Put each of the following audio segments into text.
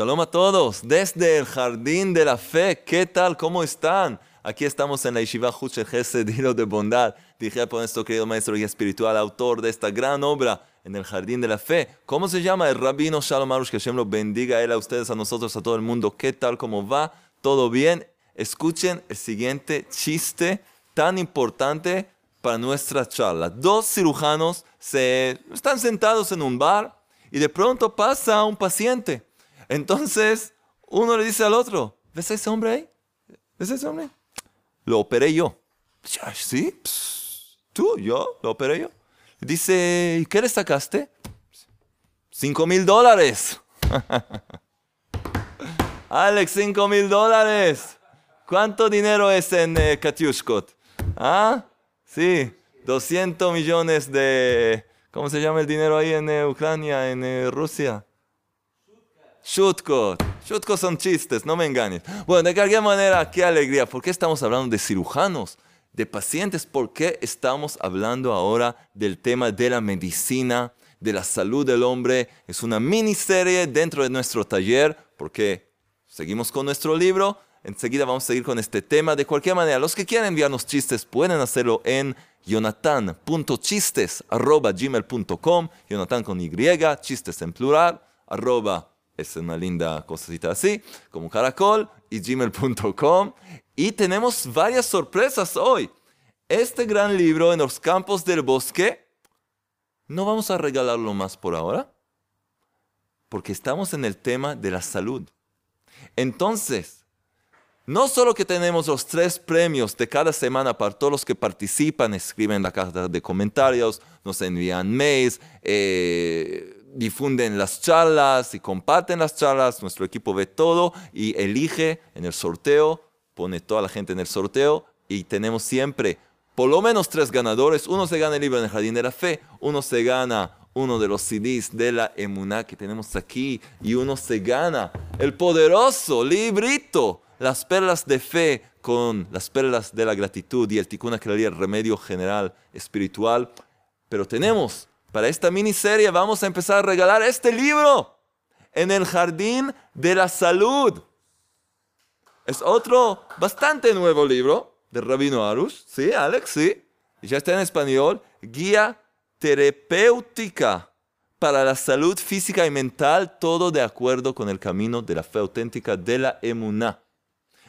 Shalom a todos, desde el Jardín de la Fe. ¿Qué tal? ¿Cómo están? Aquí estamos en la Yeshiva Huchel Gesed, Hilo de Bondad. Dije por nuestro querido maestro y espiritual, autor de esta gran obra en el Jardín de la Fe. ¿Cómo se llama? El rabino Shalom Arush, que Hashem lo bendiga a él, a ustedes, a nosotros, a todo el mundo. ¿Qué tal? ¿Cómo va? ¿Todo bien? Escuchen el siguiente chiste tan importante para nuestra charla. Dos cirujanos se están sentados en un bar y de pronto pasa un paciente entonces, uno le dice al otro, ¿ves a ese hombre ahí? ¿Ves a ese hombre? Lo operé yo. ¿Sí? ¿Tú? ¿Yo? ¿Lo operé yo? Dice, ¿y qué le sacaste? Cinco mil dólares. Alex, cinco mil dólares. ¿Cuánto dinero es en eh? ¿Ah? Sí, 200 millones de... ¿Cómo se llama el dinero ahí en eh, Ucrania, en eh, Rusia? Shutkot. Shutkot son chistes, no me engañes. Bueno, de cualquier manera, qué alegría. ¿Por qué estamos hablando de cirujanos, de pacientes? ¿Por qué estamos hablando ahora del tema de la medicina, de la salud del hombre? Es una miniserie dentro de nuestro taller, porque seguimos con nuestro libro. Enseguida vamos a seguir con este tema. De cualquier manera, los que quieran enviarnos chistes pueden hacerlo en jonathan.chistes.gmail.com Jonathan con Y, chistes en plural, arroba es una linda cosita así, como caracol y gmail.com. Y tenemos varias sorpresas hoy. Este gran libro en los campos del bosque, no vamos a regalarlo más por ahora, porque estamos en el tema de la salud. Entonces, no solo que tenemos los tres premios de cada semana para todos los que participan, escriben la carta de comentarios, nos envían mails, eh, difunden las charlas y comparten las charlas, nuestro equipo ve todo y elige en el sorteo, pone toda la gente en el sorteo y tenemos siempre por lo menos tres ganadores. Uno se gana el libro en el Jardín de la Fe, uno se gana uno de los CDs de la Emuná que tenemos aquí y uno se gana el poderoso librito, las perlas de fe con las perlas de la gratitud y el Tikkun el remedio general espiritual. Pero tenemos para esta miniserie vamos a empezar a regalar este libro en el Jardín de la Salud. Es otro bastante nuevo libro de Rabino Arush. Sí, Alex, sí. Ya está en español. Guía terapéutica para la salud física y mental, todo de acuerdo con el camino de la fe auténtica de la emuná.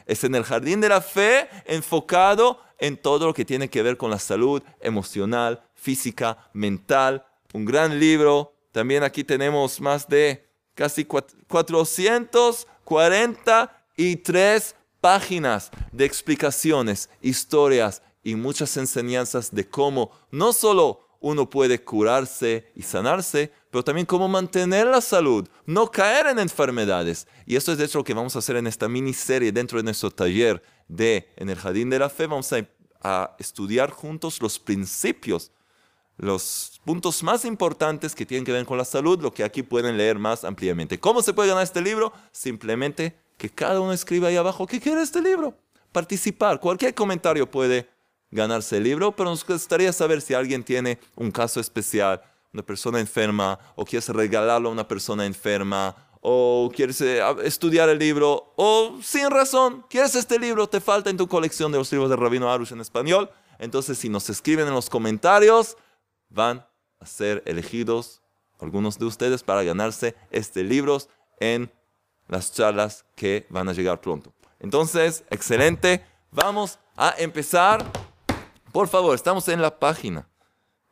Es en el jardín de la fe enfocado en todo lo que tiene que ver con la salud emocional, física, mental, un gran libro. También aquí tenemos más de casi 443 páginas de explicaciones, historias y muchas enseñanzas de cómo no solo uno puede curarse y sanarse, pero también cómo mantener la salud, no caer en enfermedades. Y eso es de hecho lo que vamos a hacer en esta miniserie dentro de nuestro taller de En el Jardín de la Fe. Vamos a estudiar juntos los principios los puntos más importantes que tienen que ver con la salud, lo que aquí pueden leer más ampliamente. ¿Cómo se puede ganar este libro? Simplemente que cada uno escriba ahí abajo qué quiere este libro. Participar. Cualquier comentario puede ganarse el libro, pero nos gustaría saber si alguien tiene un caso especial, una persona enferma, o quieres regalarlo a una persona enferma, o quieres eh, estudiar el libro, o sin razón, quieres este libro, te falta en tu colección de los libros de Rabino Arush en español. Entonces, si nos escriben en los comentarios, van a ser elegidos algunos de ustedes para ganarse este libro en las charlas que van a llegar pronto. Entonces, excelente. Vamos a empezar. Por favor, estamos en la página.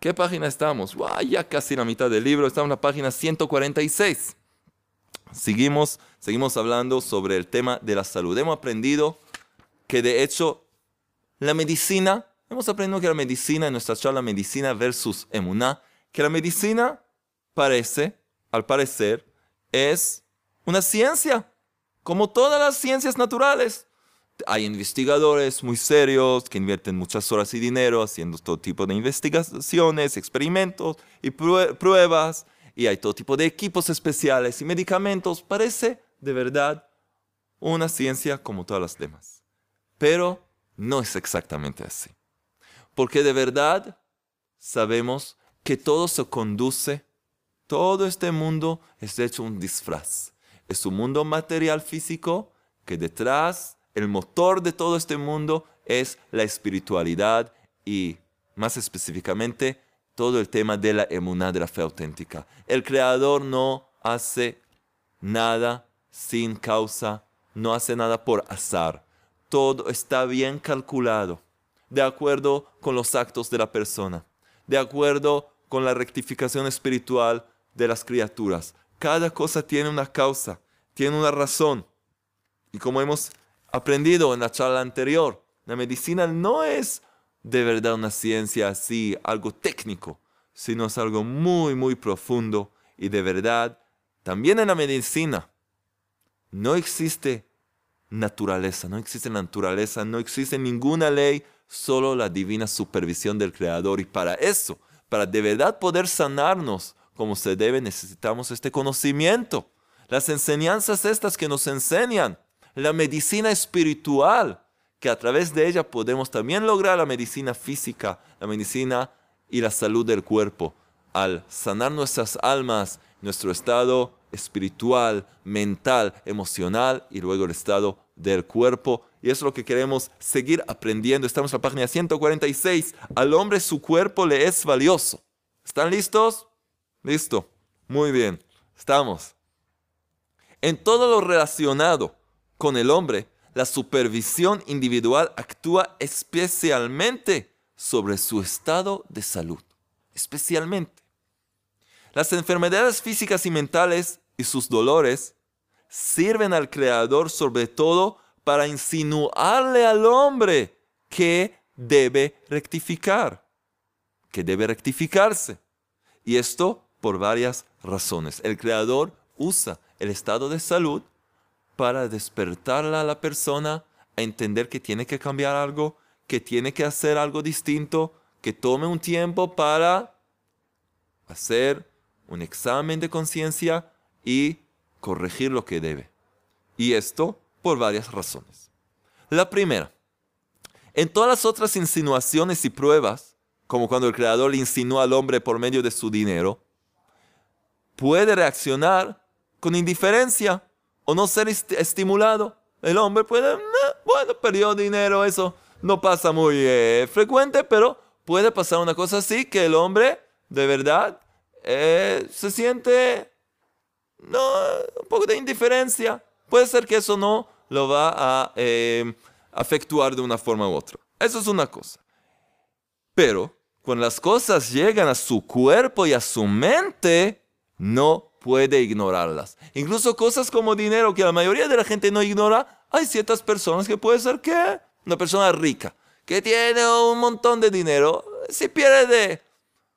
¿Qué página estamos? ya casi la mitad del libro. Estamos en la página 146. Seguimos, seguimos hablando sobre el tema de la salud. Hemos aprendido que de hecho la medicina Hemos aprendido que la medicina, en nuestra charla Medicina versus Emuná, que la medicina parece, al parecer, es una ciencia, como todas las ciencias naturales. Hay investigadores muy serios que invierten muchas horas y dinero haciendo todo tipo de investigaciones, experimentos y pruebas, y hay todo tipo de equipos especiales y medicamentos. Parece de verdad una ciencia como todas las demás. Pero no es exactamente así porque de verdad sabemos que todo se conduce, todo este mundo es hecho un disfraz, es un mundo material físico que detrás, el motor de todo este mundo es la espiritualidad y más específicamente todo el tema de la emuná, de la fe auténtica. El creador no hace nada sin causa, no hace nada por azar. Todo está bien calculado, de acuerdo con los actos de la persona, de acuerdo con la rectificación espiritual de las criaturas. Cada cosa tiene una causa, tiene una razón. Y como hemos aprendido en la charla anterior, la medicina no es de verdad una ciencia así, algo técnico, sino es algo muy, muy profundo y de verdad, también en la medicina no existe naturaleza, no existe naturaleza, no existe ninguna ley, solo la divina supervisión del Creador. Y para eso, para de verdad poder sanarnos como se debe, necesitamos este conocimiento. Las enseñanzas estas que nos enseñan, la medicina espiritual, que a través de ella podemos también lograr la medicina física, la medicina y la salud del cuerpo, al sanar nuestras almas, nuestro estado espiritual, mental, emocional y luego el estado del cuerpo. Y eso es lo que queremos seguir aprendiendo. Estamos en la página 146. Al hombre su cuerpo le es valioso. ¿Están listos? Listo. Muy bien. Estamos. En todo lo relacionado con el hombre, la supervisión individual actúa especialmente sobre su estado de salud. Especialmente. Las enfermedades físicas y mentales y sus dolores sirven al Creador sobre todo para insinuarle al hombre que debe rectificar, que debe rectificarse. Y esto por varias razones. El Creador usa el estado de salud para despertarla a la persona a entender que tiene que cambiar algo, que tiene que hacer algo distinto, que tome un tiempo para hacer un examen de conciencia y corregir lo que debe. Y esto por varias razones. La primera, en todas las otras insinuaciones y pruebas, como cuando el creador le insinúa al hombre por medio de su dinero, puede reaccionar con indiferencia o no ser estimulado. El hombre puede, bueno, perdió dinero, eso no pasa muy eh, frecuente, pero puede pasar una cosa así, que el hombre de verdad eh, se siente no, un poco de indiferencia. Puede ser que eso no lo va a eh, afectuar de una forma u otra. Eso es una cosa. Pero cuando las cosas llegan a su cuerpo y a su mente, no puede ignorarlas. Incluso cosas como dinero que la mayoría de la gente no ignora, hay ciertas personas que puede ser que una persona rica, que tiene un montón de dinero, si pierde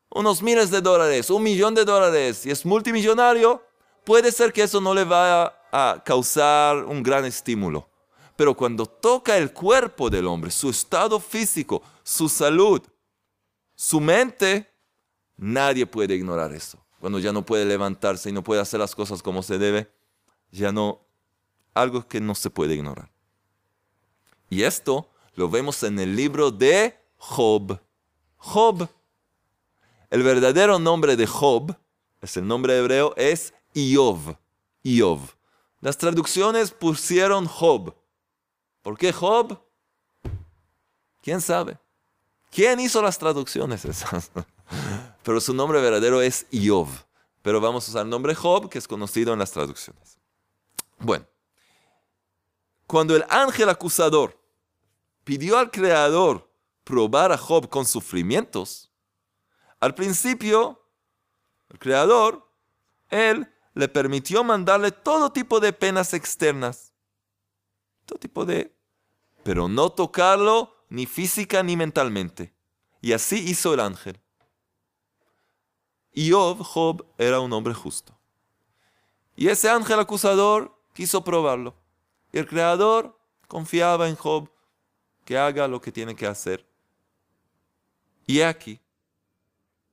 unos miles de dólares, un millón de dólares y es multimillonario, puede ser que eso no le vaya a causar un gran estímulo. Pero cuando toca el cuerpo del hombre, su estado físico, su salud, su mente, nadie puede ignorar eso cuando ya no puede levantarse y no puede hacer las cosas como se debe, ya no, algo que no se puede ignorar. Y esto lo vemos en el libro de Job. Job. El verdadero nombre de Job, es el nombre hebreo, es Iov. Iov. Las traducciones pusieron Job. ¿Por qué Job? ¿Quién sabe? ¿Quién hizo las traducciones esas? pero su nombre verdadero es Iov. Pero vamos a usar el nombre Job, que es conocido en las traducciones. Bueno, cuando el ángel acusador pidió al Creador probar a Job con sufrimientos, al principio, el Creador, él le permitió mandarle todo tipo de penas externas. Todo tipo de... Pero no tocarlo ni física ni mentalmente. Y así hizo el ángel. Y Job, era un hombre justo. Y ese ángel acusador quiso probarlo. Y el creador confiaba en Job que haga lo que tiene que hacer. Y aquí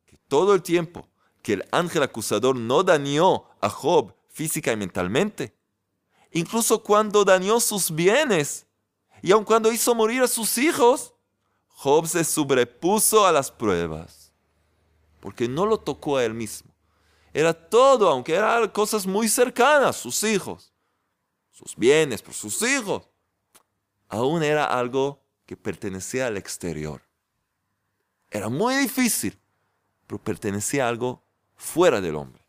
que todo el tiempo que el ángel acusador no dañó a Job física y mentalmente, incluso cuando dañó sus bienes y aun cuando hizo morir a sus hijos, Job se sobrepuso a las pruebas porque no lo tocó a él mismo. Era todo, aunque eran cosas muy cercanas, sus hijos. sus bienes, por sus hijos. Aún era algo que pertenecía al exterior. Era muy difícil, pero pertenecía a algo fuera del hombre.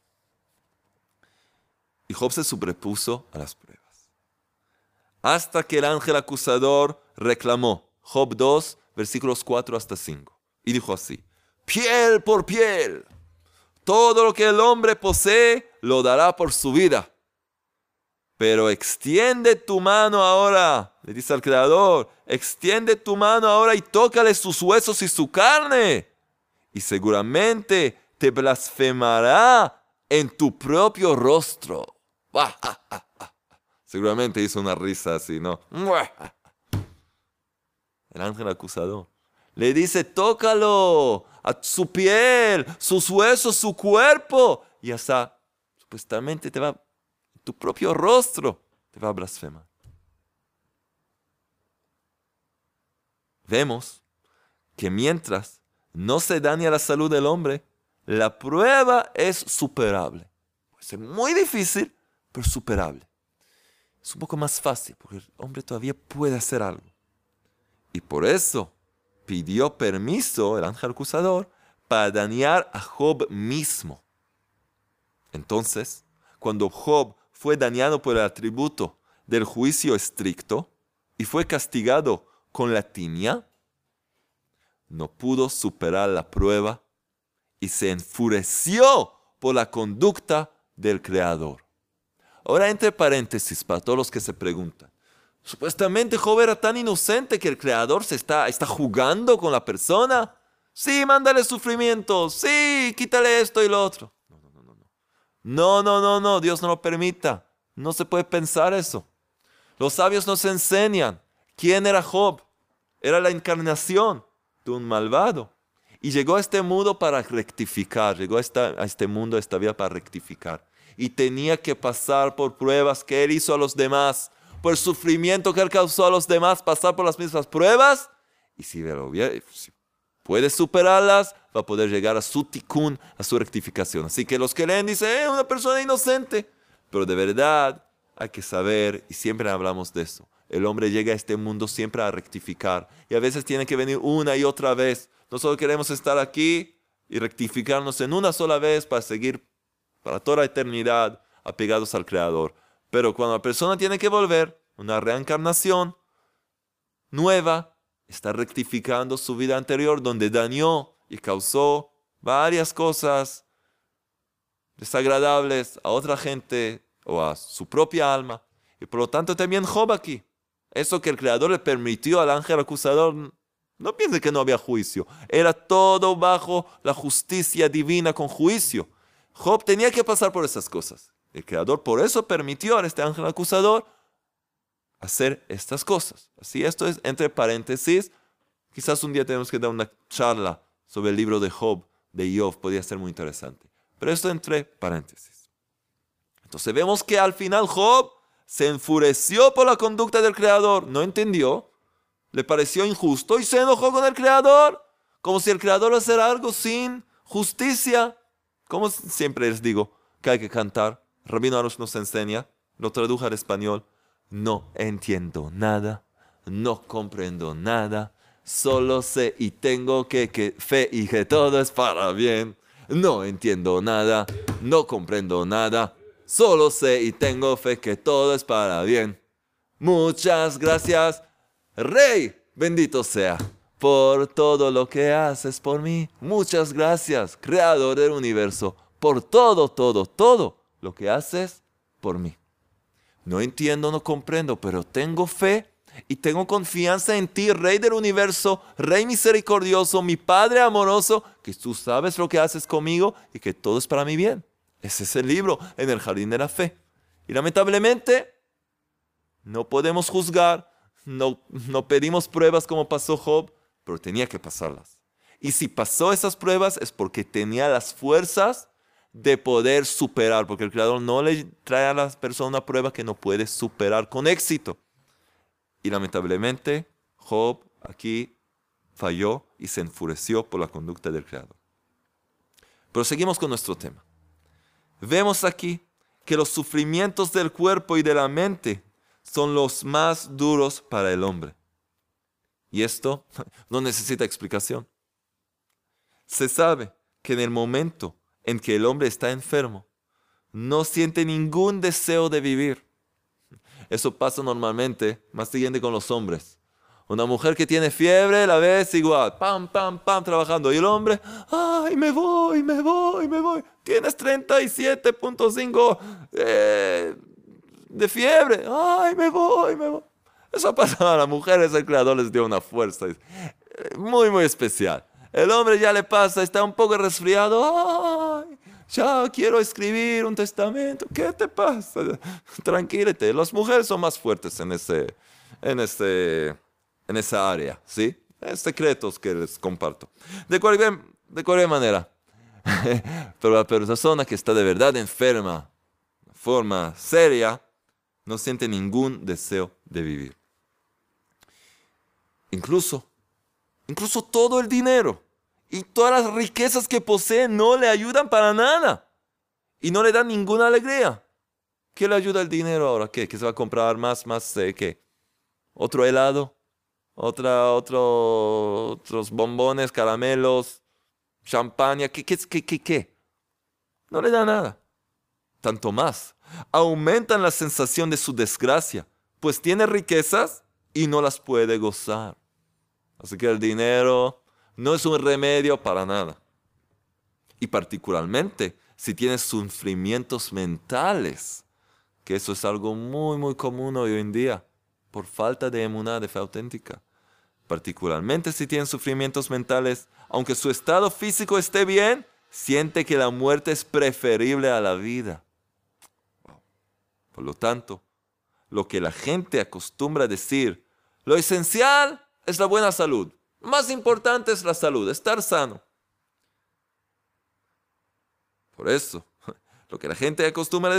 Y Job se sobrepuso a las pruebas. Hasta que el ángel acusador reclamó, Job 2, versículos 4 hasta 5, y dijo así, piel por piel, todo lo que el hombre posee lo dará por su vida. Pero extiende tu mano ahora, le dice al Creador, extiende tu mano ahora y tócale sus huesos y su carne. Y seguramente te blasfemará en tu propio rostro. Seguramente hizo una risa así, ¿no? El ángel acusador. Le dice, tócalo a su piel, sus huesos, su cuerpo. Y hasta supuestamente te va, tu propio rostro te va a blasfemar. Vemos que mientras no se daña la salud del hombre, la prueba es superable. Puede ser muy difícil, pero superable. Es un poco más fácil, porque el hombre todavía puede hacer algo. Y por eso pidió permiso el ángel acusador para dañar a Job mismo. Entonces, cuando Job fue dañado por el atributo del juicio estricto y fue castigado con la tiña, no pudo superar la prueba y se enfureció por la conducta del Creador. Ahora, entre paréntesis, para todos los que se preguntan, Supuestamente Job era tan inocente que el creador se está, está jugando con la persona. Sí, mándale sufrimiento. Sí, quítale esto y lo otro. No, no, no, no. No, no, no, no. Dios no lo permita. No se puede pensar eso. Los sabios nos enseñan quién era Job. Era la encarnación de un malvado. Y llegó a este mundo para rectificar. Llegó a, este mundo, a esta vida para rectificar. Y tenía que pasar por pruebas que él hizo a los demás por el sufrimiento que él causó a los demás, pasar por las mismas pruebas. Y si, puede superarlas, va a poder llegar a su tikkun, a su rectificación. Así que los que leen dicen, es eh, una persona inocente. Pero de verdad hay que saber, y siempre hablamos de eso, el hombre llega a este mundo siempre a rectificar. Y a veces tiene que venir una y otra vez. Nosotros queremos estar aquí y rectificarnos en una sola vez para seguir para toda la eternidad apegados al Creador. Pero cuando la persona tiene que volver, una reencarnación nueva, está rectificando su vida anterior donde dañó y causó varias cosas desagradables a otra gente o a su propia alma. Y por lo tanto también Job aquí. Eso que el Creador le permitió al ángel acusador, no piense que no había juicio. Era todo bajo la justicia divina con juicio. Job tenía que pasar por esas cosas. El Creador por eso permitió a este ángel acusador hacer estas cosas. Así esto es entre paréntesis. Quizás un día tenemos que dar una charla sobre el libro de Job, de Job, podría ser muy interesante. Pero esto entre paréntesis. Entonces vemos que al final Job se enfureció por la conducta del Creador, no entendió, le pareció injusto y se enojó con el Creador, como si el Creador hiciera algo sin justicia. Como siempre les digo que hay que cantar, Rabino Arush nos enseña, lo tradujo al español, no entiendo nada, no comprendo nada, solo sé y tengo que, que fe y que todo es para bien. No entiendo nada, no comprendo nada, solo sé y tengo fe que todo es para bien. Muchas gracias, Rey, bendito sea, por todo lo que haces por mí. Muchas gracias, Creador del universo, por todo, todo, todo lo que haces por mí. No entiendo, no comprendo, pero tengo fe y tengo confianza en ti, Rey del universo, Rey misericordioso, mi Padre amoroso, que tú sabes lo que haces conmigo y que todo es para mi bien. Ese es el libro en el jardín de la fe. Y lamentablemente no podemos juzgar, no, no pedimos pruebas como pasó Job, pero tenía que pasarlas. Y si pasó esas pruebas es porque tenía las fuerzas de poder superar, porque el Creador no le trae a la persona una prueba que no puede superar con éxito. Y lamentablemente, Job aquí falló y se enfureció por la conducta del Creador. Pero seguimos con nuestro tema. Vemos aquí que los sufrimientos del cuerpo y de la mente son los más duros para el hombre. Y esto no necesita explicación. Se sabe que en el momento en que el hombre está enfermo, no siente ningún deseo de vivir. Eso pasa normalmente, más siguiente con los hombres. Una mujer que tiene fiebre la ves igual, pam, pam, pam, trabajando. Y el hombre, ay, me voy, me voy, me voy. Tienes 37.5 eh, de fiebre. Ay, me voy, me voy. Eso pasa a las mujeres, el creador les dio una fuerza eh, muy, muy especial. El hombre ya le pasa, está un poco resfriado. Ay, ya quiero escribir un testamento. ¿Qué te pasa? Tranquilízate. Las mujeres son más fuertes en ese, en ese, en esa área, ¿sí? Es secretos que les comparto. De cualquier, de cualquier manera. Pero la persona que está de verdad enferma, de forma seria, no siente ningún deseo de vivir. Incluso, incluso todo el dinero y todas las riquezas que posee no le ayudan para nada y no le dan ninguna alegría. ¿Qué le ayuda el dinero ahora? ¿Qué? ¿Que se va a comprar más, más, eh, qué? ¿Otro helado? ¿Otra, otro, otros bombones, caramelos, champaña? ¿Qué, qué, qué, qué, qué? No le da nada. Tanto más. Aumentan la sensación de su desgracia, pues tiene riquezas y no las puede gozar. Así que el dinero no es un remedio para nada. Y particularmente si tienes sufrimientos mentales, que eso es algo muy, muy común hoy en día, por falta de emuná, de fe auténtica. Particularmente si tienes sufrimientos mentales, aunque su estado físico esté bien, siente que la muerte es preferible a la vida. Por lo tanto, lo que la gente acostumbra decir, lo esencial es la buena salud. Más importante es la salud, estar sano. Por eso, lo que la gente acostumbra a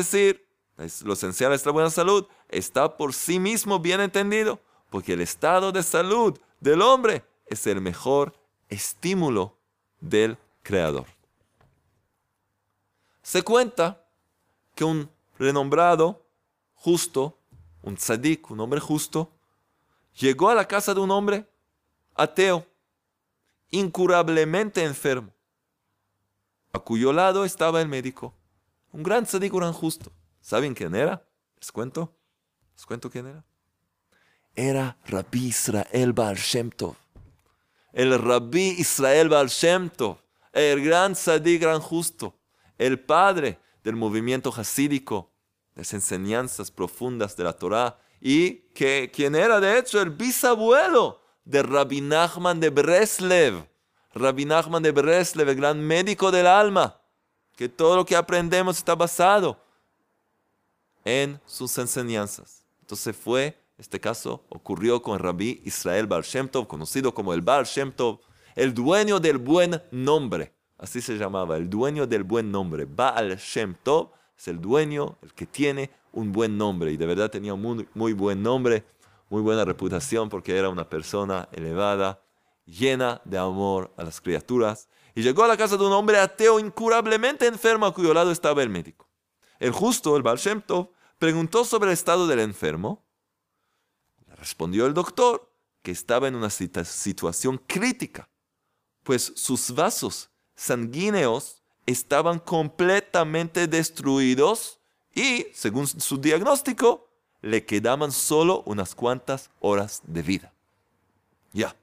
lo esencial es la buena salud, está por sí mismo bien entendido, porque el estado de salud del hombre es el mejor estímulo del Creador. Se cuenta que un renombrado justo, un tzadik, un hombre justo, llegó a la casa de un hombre ateo, incurablemente enfermo, a cuyo lado estaba el médico, un gran tzadik, un gran justo. ¿Saben quién era? ¿Les cuento? ¿Les cuento quién era? Era Rabbi Israel Baal Shem. El Rabbi Israel Baal Shem el gran tzadik, gran justo, el padre del movimiento hasídico, las enseñanzas profundas de la Torá, y que quien era de hecho el bisabuelo de Rabbi Nachman de Breslev. Rabbi Nachman de Breslev, el gran médico del alma, que todo lo que aprendemos está basado en sus enseñanzas. Entonces fue, este caso ocurrió con Rabbi Israel Baal Shem Tov, conocido como el Baal Shem Tov, el dueño del buen nombre. Así se llamaba, el dueño del buen nombre. Baal Shem Tov es el dueño, el que tiene un buen nombre. Y de verdad tenía un muy, buen nombre, muy buena reputación porque era una persona elevada, llena de amor a las criaturas. Y llegó a la casa de un hombre ateo incurablemente enfermo a cuyo lado estaba el médico. El justo, el Baal preguntó sobre el estado del enfermo. respondió el doctor que estaba en una situación crítica, pues sus vasos sanguíneos estaban completamente destruidos y, según su diagnóstico, le quedaban solo unas cuantas horas de vida. Ya.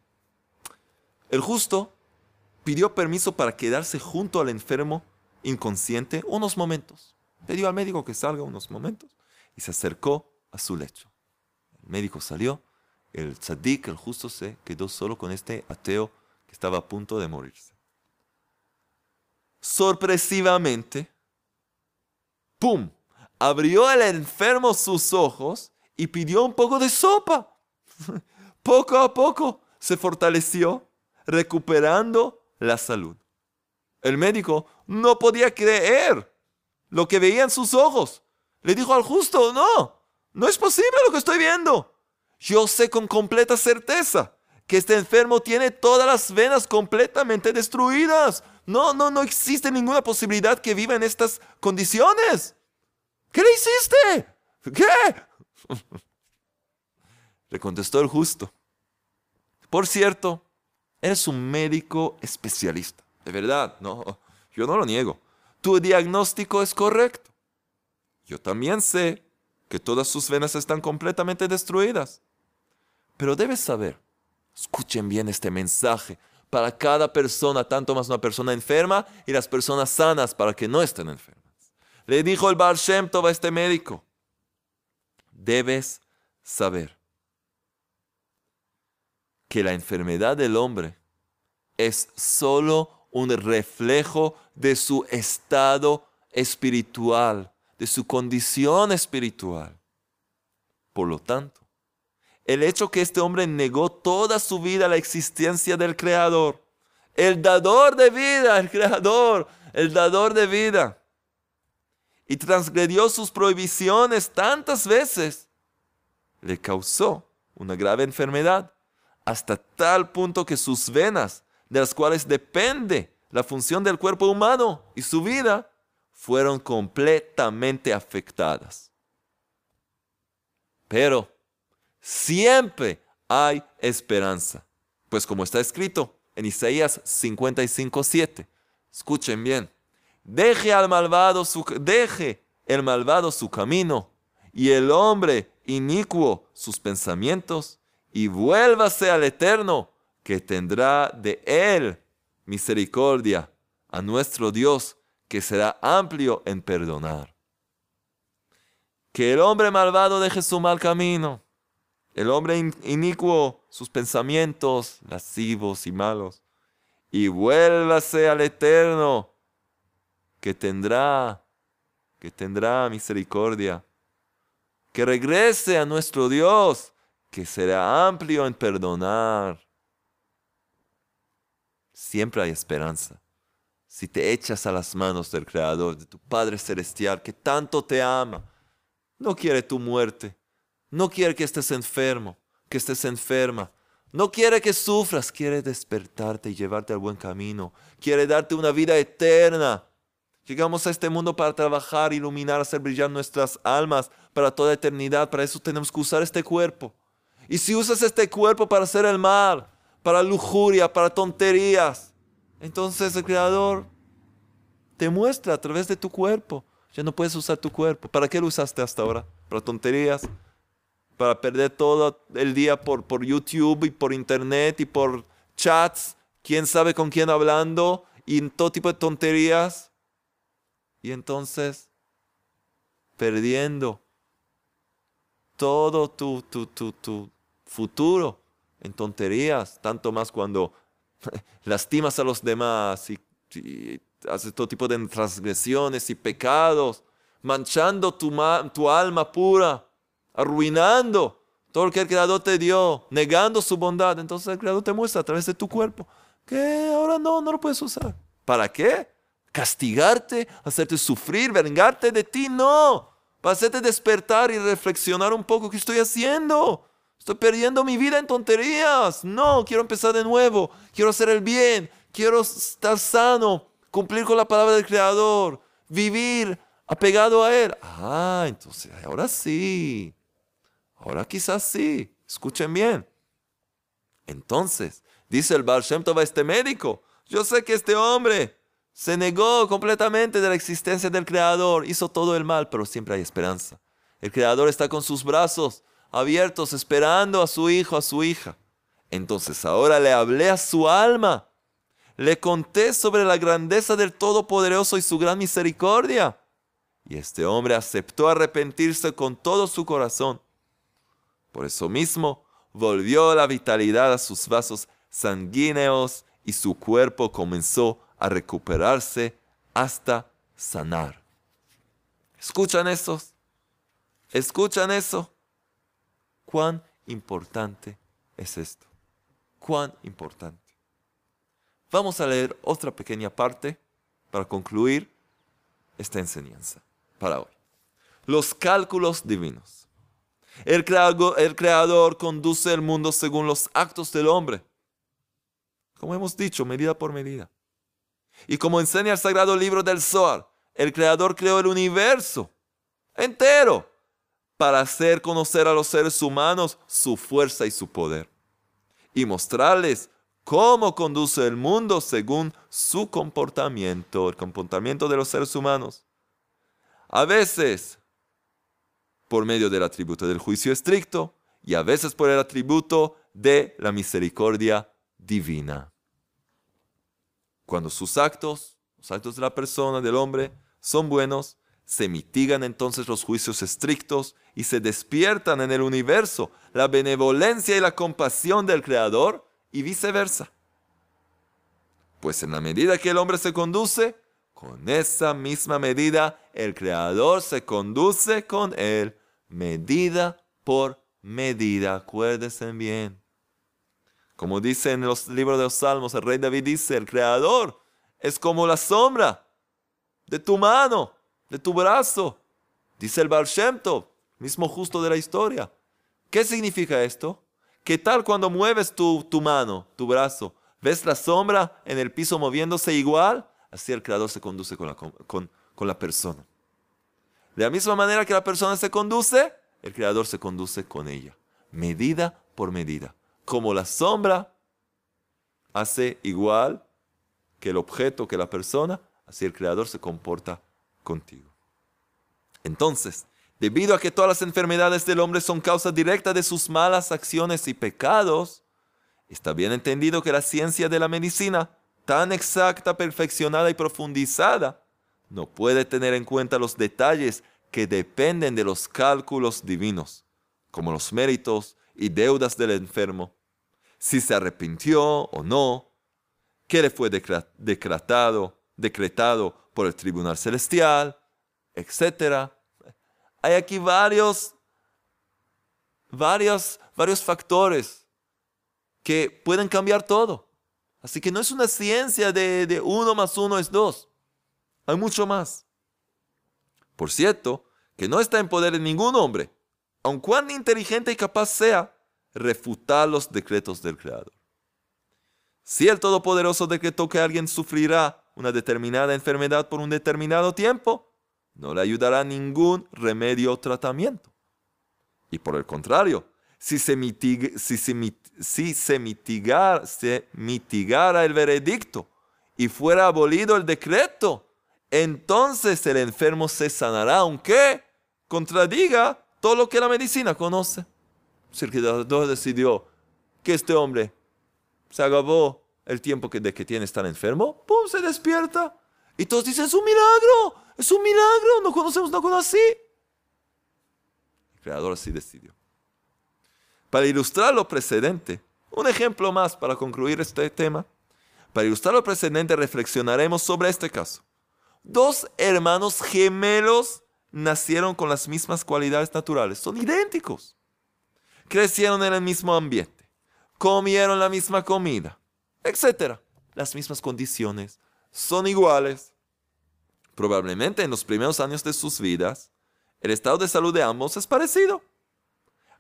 El justo pidió permiso para quedarse junto al enfermo inconsciente unos momentos. Pidió al médico que salga unos momentos y se acercó a su lecho. El médico salió, el tzadik, el justo, se quedó solo con este ateo que estaba a punto de morirse. Sorpresivamente, ¡pum! abrió el enfermo sus ojos y pidió un poco de sopa. Poco a poco se fortaleció, recuperando la salud. El médico no podía creer lo que veía en sus ojos. Le dijo al justo, no, no es posible lo que estoy viendo. Yo sé con completa certeza que este enfermo tiene todas las venas completamente destruidas. No, no, no existe ninguna posibilidad que viva en estas condiciones. ¿Qué le hiciste? ¿Qué? Le contestó el justo. Por cierto, eres un médico especialista. De verdad, no, yo no lo niego. Tu diagnóstico es correcto. Yo también sé que todas sus venas están completamente destruidas. Pero debes saber, escuchen bien este mensaje, para cada persona, tanto más una persona enferma y las personas sanas para que no estén enfermas. Le dijo el Bar Shem a este médico, debes saber que la enfermedad del hombre es solo un reflejo de su estado espiritual, de su condición espiritual. Por lo tanto, el hecho que este hombre negó toda su vida la existencia del Creador, el dador de vida, el Creador, el dador de vida, y transgredió sus prohibiciones tantas veces, le causó una grave enfermedad, hasta tal punto que sus venas, de las cuales depende la función del cuerpo humano y su vida, fueron completamente afectadas. Pero, siempre hay esperanza. Pues como está escrito en Isaías 55:7, escuchen bien, deje al malvado su, deje el malvado su camino y el hombre inicuo sus pensamientos y vuélvase al eterno que tendrá de él misericordia a nuestro Dios que será amplio en perdonar. Que el hombre malvado deje su mal camino el hombre inicuo, sus pensamientos lascivos y malos, y vuélvase al Eterno, que tendrá, que tendrá misericordia, que regrese a nuestro Dios, que será amplio en perdonar. Siempre hay esperanza. Si te echas a las manos del Creador, de tu Padre Celestial, que tanto te ama, no quiere tu muerte, no quiere que estés enfermo, que estés enferma. No quiere que sufras, quiere despertarte y llevarte al buen camino. Quiere darte una vida eterna. Llegamos a este mundo para trabajar, iluminar, hacer brillar nuestras almas para toda eternidad. Para eso tenemos que usar este cuerpo. Y si usas este cuerpo para hacer el mal, para lujuria, para tonterías, entonces el Creador te muestra a través de tu cuerpo. Ya no puedes usar tu cuerpo. ¿Para qué lo usaste hasta ahora? ¿Para tonterías? para perder todo el día por, por YouTube y por internet y por chats, quién sabe con quién hablando y todo tipo de tonterías. Y entonces, perdiendo todo tu, tu, tu, tu futuro en tonterías, tanto más cuando lastimas a los demás y, haces todo tipo de transgresiones y pecados, manchando tu, tu alma pura arruinando todo lo que el Creador te dio, negando su bondad. Entonces el Creador te muestra a través de tu cuerpo que ahora no, no lo puedes usar. ¿Para qué? ¿Castigarte? ¿Hacerte sufrir? ¿Vengarte de ti? No. Para hacerte despertar y reflexionar un poco. ¿Qué estoy haciendo? Estoy perdiendo mi vida en tonterías. No, quiero empezar de nuevo. Quiero hacer el bien. Quiero estar sano. Cumplir con la palabra del Creador. Vivir apegado a Él. Ah, entonces ahora sí. Ahora quizás sí, escuchen bien. Entonces, dice el Baal Shem Tov a este médico, yo sé que este hombre se negó completamente de la existencia del Creador, hizo todo el mal, pero siempre hay esperanza. El Creador está con sus brazos abiertos esperando a su hijo, a su hija. Entonces ahora le hablé a su alma, le conté sobre la grandeza del Todopoderoso y su gran misericordia. Y este hombre aceptó arrepentirse con todo su corazón. Por eso mismo, volvió la vitalidad a sus vasos sanguíneos y su cuerpo comenzó a recuperarse hasta sanar. ¿Escuchan eso? ¿Escuchan eso? ¿Cuán importante es esto? ¿Cuán importante? Vamos a leer otra pequeña parte para concluir esta enseñanza para hoy. Los cálculos divinos. El creador, conduce el mundo según los actos del hombre. Como hemos dicho, medida por medida. Y como enseña el sagrado libro del Zohar, el creador creó el universo entero para hacer conocer a los seres humanos su fuerza y su poder y mostrarles cómo conduce el mundo según su comportamiento, el comportamiento de los seres humanos. A veces por medio del atributo del juicio estricto y a veces por el atributo de la misericordia divina. Cuando sus actos, los actos de la persona, del hombre, son buenos, se mitigan entonces los juicios estrictos y se despiertan en el universo la benevolencia y la compasión del Creador y viceversa. Pues en la medida que el hombre se conduce, con esa misma medida el Creador se conduce con él, medida por medida. Acuérdense bien. Como dice en los libros de los Salmos, el rey David dice, el Creador es como la sombra de tu mano, de tu brazo. Dice el Baal mismo justo de la historia. ¿Qué significa esto? ¿Qué tal cuando mueves tu, tu mano, tu brazo? ¿Ves la sombra en el piso moviéndose igual? Así el Creador se conduce con la, con, con la persona. De la misma manera que la persona se conduce, el Creador se conduce con ella, medida por medida como la sombra hace igual que el objeto, que la persona, así el Creador se comporta contigo. Entonces, debido a que todas las enfermedades del hombre son causa directa de sus malas acciones y pecados, está bien entendido que la ciencia de la medicina, tan exacta, perfeccionada y profundizada, no puede tener en cuenta los detalles que dependen de los cálculos divinos, como los méritos y deudas del enfermo, si se arrepintió o no, qué le fue decretado, decretado por el tribunal celestial, etc. Hay aquí varios, varios, varios factores que pueden cambiar todo. Así que no es una ciencia de, de uno más uno es dos. Hay mucho más. Por cierto, que no está en poder de ningún hombre, aun cuán inteligente y capaz sea, refutar los decretos del Creador. Si el Todopoderoso decretó que alguien sufrirá una determinada enfermedad por un determinado tiempo, no le ayudará ningún remedio o tratamiento. Y por el contrario, si se, si si se mitigara el veredicto y fuera abolido el decreto, entonces el enfermo se sanará, aunque contradiga todo lo que la medicina conoce. El creador decidió que este hombre se acabó el tiempo que, de que tiene estar enfermo, ¡pum! se despierta. Y todos dicen, es un milagro, es un milagro, no conocemos nada así. El creador así decidió. Para ilustrar lo precedente, un ejemplo más para concluir este tema. Para ilustrar lo precedente, reflexionaremos sobre este caso. Dos hermanos gemelos nacieron con las mismas cualidades naturales, son idénticos crecieron en el mismo ambiente, comieron la misma comida, etc. Las mismas condiciones son iguales. Probablemente en los primeros años de sus vidas, el estado de salud de ambos es parecido.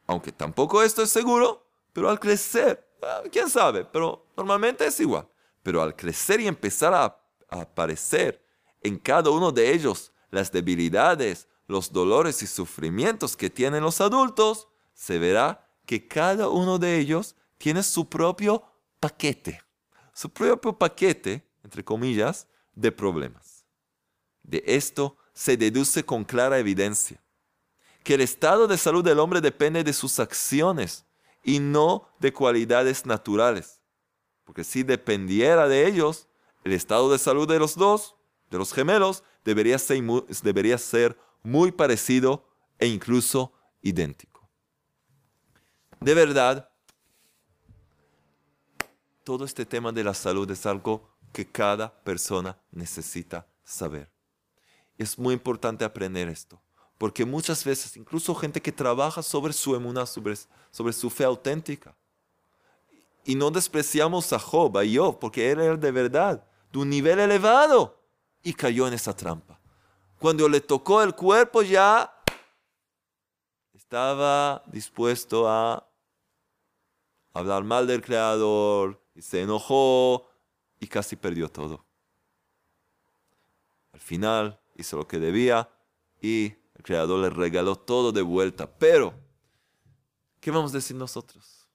Aunque tampoco esto es seguro, pero al crecer, ah, quién sabe, pero normalmente es igual. Pero al crecer y empezar a, a aparecer en cada uno de ellos las debilidades, los dolores y sufrimientos que tienen los adultos, se verá que cada uno de ellos tiene su propio paquete, su propio paquete, entre comillas, de problemas. De esto se deduce con clara evidencia que el estado de salud del hombre depende de sus acciones y no de cualidades naturales. Porque si dependiera de ellos, el estado de salud de los dos, de los gemelos, debería ser muy, debería ser muy parecido e incluso idéntico. De verdad, todo este tema de la salud es algo que cada persona necesita saber. Es muy importante aprender esto, porque muchas veces, incluso gente que trabaja sobre su emuna, sobre, sobre su fe auténtica, y no despreciamos a Job, a Job, porque él era de verdad, de un nivel elevado, y cayó en esa trampa. Cuando le tocó el cuerpo ya estaba dispuesto a hablar mal del Creador, se enojó y casi perdió todo. Al final hizo lo que debía y El Creador le regaló todo de vuelta. Pero, ¿qué vamos a decir nosotros?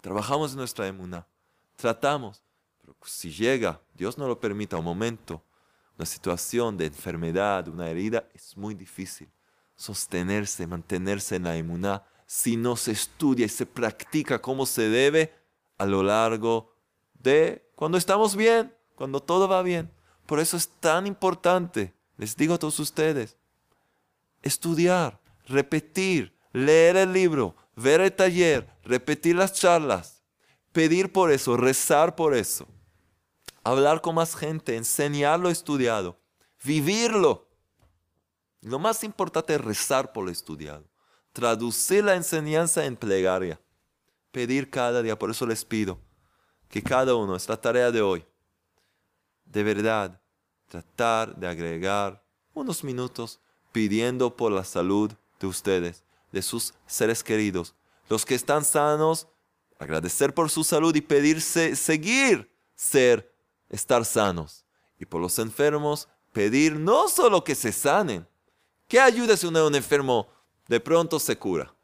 Trabajamos en nuestra emuna, tratamos, pero si llega, Dios no lo permita, un momento, una situación de enfermedad, una herida, es muy difícil sostenerse, mantenerse en la emuná si no se estudia y se practica como se debe a lo largo de cuando estamos bien, cuando todo va bien. Por eso es tan importante, les digo a todos ustedes, estudiar, repetir, leer el libro, ver el taller, repetir las charlas, pedir por eso, rezar por eso, hablar con más gente, enseñar lo estudiado, vivirlo. Lo más importante es rezar por lo estudiado traducir la enseñanza en plegaria, pedir cada día. Por eso les pido que cada uno, es la tarea de hoy, de verdad, tratar de agregar unos minutos pidiendo por la salud de ustedes, de sus seres queridos. Los que están sanos, agradecer por su salud y pedirse, seguir ser, estar sanos. Y por los enfermos, pedir no solo que se sanen. ¿Qué ayuda si un enfermo de pronto se cura.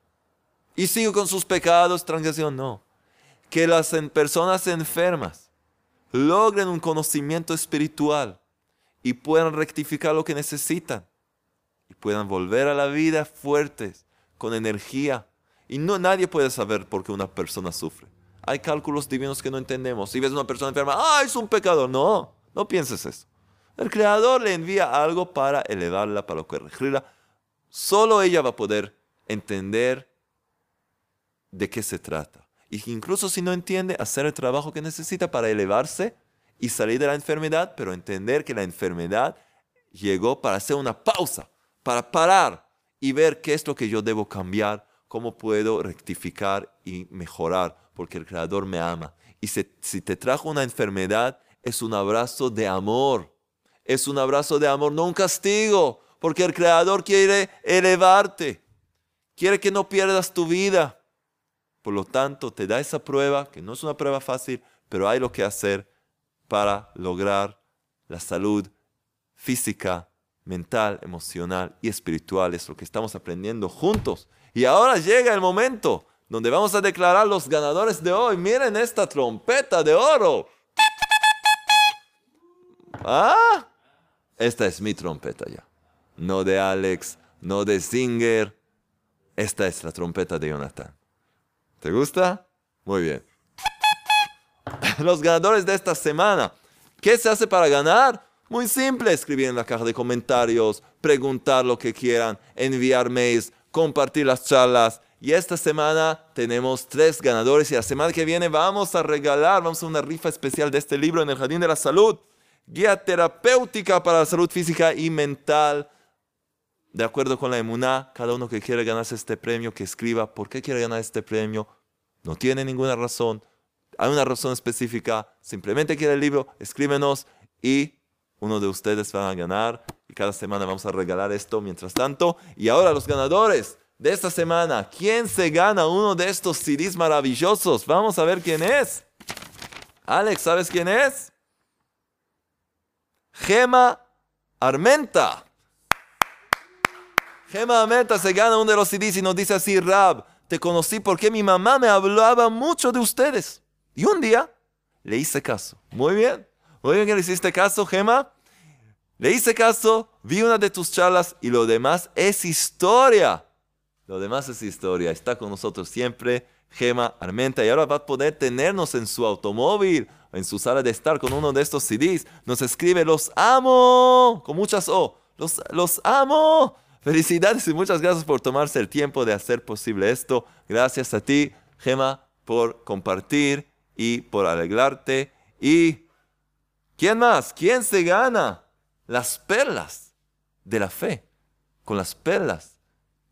Y sigue con sus pecados, transgresión, no. Que las personas enfermas logren un conocimiento espiritual y puedan rectificar lo que necesitan y puedan volver a la vida fuertes, con energía. Y no nadie puede saber por qué una persona sufre. Hay cálculos divinos que no entendemos. Si ves una persona enferma, ¡ah, es un pecador! No, no pienses eso. El Creador le envía algo para elevarla, para corregirla, Solo ella va a poder entender de qué se trata. Y incluso si no entiende, hacer el trabajo que necesita para elevarse y salir de la enfermedad, pero entender que la enfermedad llegó para hacer una pausa, para parar y ver qué es lo que yo debo cambiar, cómo puedo rectificar y mejorar, porque el Creador me ama. Y si, si te trajo una enfermedad, es un abrazo de amor. Es un abrazo de amor, no un castigo porque el Creador quiere elevarte, quiere que no pierdas tu vida. Por lo tanto, te da esa prueba, que no es una prueba fácil, pero hay lo que hacer para lograr la salud física, mental, emocional y espiritual. Es lo que estamos aprendiendo juntos. Y ahora llega el momento donde vamos a declarar los ganadores de hoy. Miren esta trompeta de oro. Ah, esta es mi trompeta ya no de Alex, no de Singer. Esta es la trompeta de Jonathan. ¿Te gusta? Muy bien. Los ganadores de esta semana. ¿Qué se hace para ganar? Muy simple, escribir en la caja de comentarios, preguntar lo que quieran, enviar mails, compartir las charlas. Y esta semana tenemos tres ganadores y la semana que viene vamos a regalar, vamos a una rifa especial de este libro en el Jardín de la Salud. Guía terapéutica para la salud física y mental de acuerdo con la emuná, cada uno que quiere ganarse este premio, que escriba por qué quiere ganar este premio. No tiene ninguna razón. Hay una razón específica. Simplemente quiere el libro, escríbenos y uno de ustedes va a ganar. Y cada semana vamos a regalar esto mientras tanto. Y ahora los ganadores de esta semana. ¿Quién se gana uno de estos CDs maravillosos? Vamos a ver quién es. Alex, ¿sabes quién es? Gema Armenta. Gema Meta se gana uno de los CDs y nos dice así, Rab, te conocí porque mi mamá me hablaba mucho de ustedes. Y un día le hice caso. Muy bien. Muy bien que le hiciste caso, Gema. Le hice caso, vi una de tus charlas y lo demás es historia. Lo demás es historia. Está con nosotros siempre Gema Armenta y ahora va a poder tenernos en su automóvil, en su sala de estar con uno de estos CDs. Nos escribe, los amo, con muchas O. Los, los amo. Felicidades y muchas gracias por tomarse el tiempo de hacer posible esto. Gracias a ti, Gema, por compartir y por alegrarte. ¿Y quién más? ¿Quién se gana las perlas de la fe? Con las perlas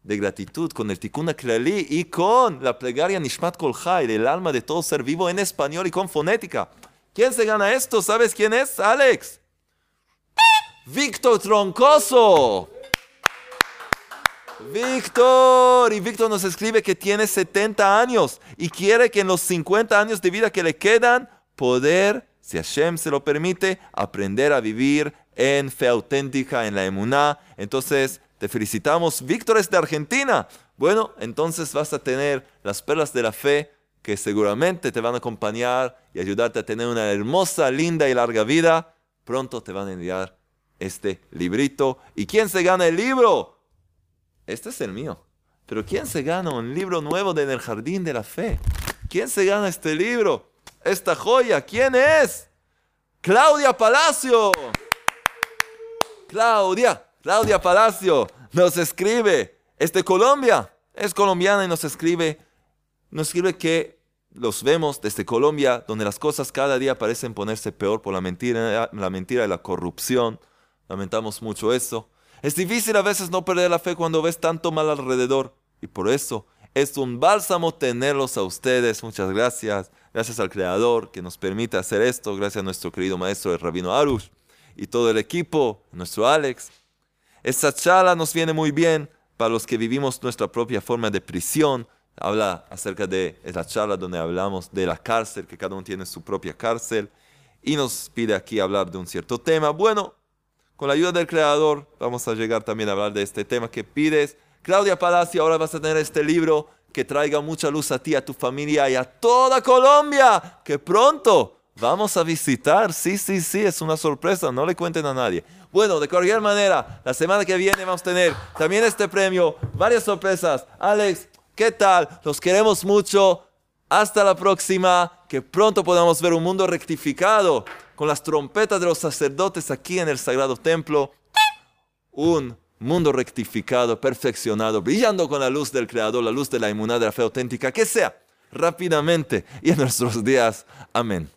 de gratitud, con el Tikkun Aklali y con la plegaria Nishmat Kol del alma de todo ser vivo en español y con fonética. ¿Quién se gana esto? ¿Sabes quién es, Alex? Víctor Troncoso. Víctor, y Víctor nos escribe que tiene 70 años y quiere que en los 50 años de vida que le quedan, poder, si Hashem se lo permite, aprender a vivir en fe auténtica, en la emuná. Entonces, Te felicitamos, Víctor es de Argentina. Bueno, entonces vas a tener las perlas de la fe que seguramente te van a acompañar y ayudarte a tener una hermosa, linda y larga vida. Pronto te van a enviar este librito. ¿Y quién se gana el libro? Este es el mío. Pero ¿quién se gana un libro nuevo de En el Jardín de la Fe? ¿Quién se gana este libro? Esta joya, ¿quién es? Claudia Palacio. Claudia, Claudia Palacio nos escribe, es de Colombia, es colombiana y nos escribe, nos escribe que los vemos desde Colombia, donde las cosas cada día parecen ponerse peor por la mentira, la mentira y la corrupción. Lamentamos mucho eso. Es difícil a veces no perder la fe cuando ves tanto mal alrededor. Y por eso es un bálsamo tenerlos a ustedes. Muchas gracias. Gracias al Creador que nos permite hacer esto. Gracias a nuestro querido maestro, el Rabino Arush y todo el equipo, nuestro Alex. Esta charla nos viene muy bien para los que vivimos nuestra propia forma de prisión. Habla acerca de esa charla donde hablamos de la cárcel, que cada uno tiene su propia cárcel. Y nos pide aquí hablar de un cierto tema. Bueno, con la ayuda del Creador vamos a llegar también a hablar de este tema que pides. Claudia Palacio, ahora vas a tener este libro que traiga mucha luz a ti, a tu familia y a toda Colombia, que pronto Vamos a visitar, sí, sí, sí, es una sorpresa, no le cuenten a nadie. Bueno, de cualquier manera, la semana que viene vamos a tener también este premio, varias sorpresas. Alex, ¿qué tal? Los queremos mucho. Hasta la próxima, que pronto podamos ver un mundo rectificado con las trompetas de los sacerdotes aquí en el Sagrado Templo. Un mundo rectificado, perfeccionado, brillando con la luz del Creador, la luz de la inmunidad de la fe auténtica, que sea rápidamente y en nuestros días. Amén.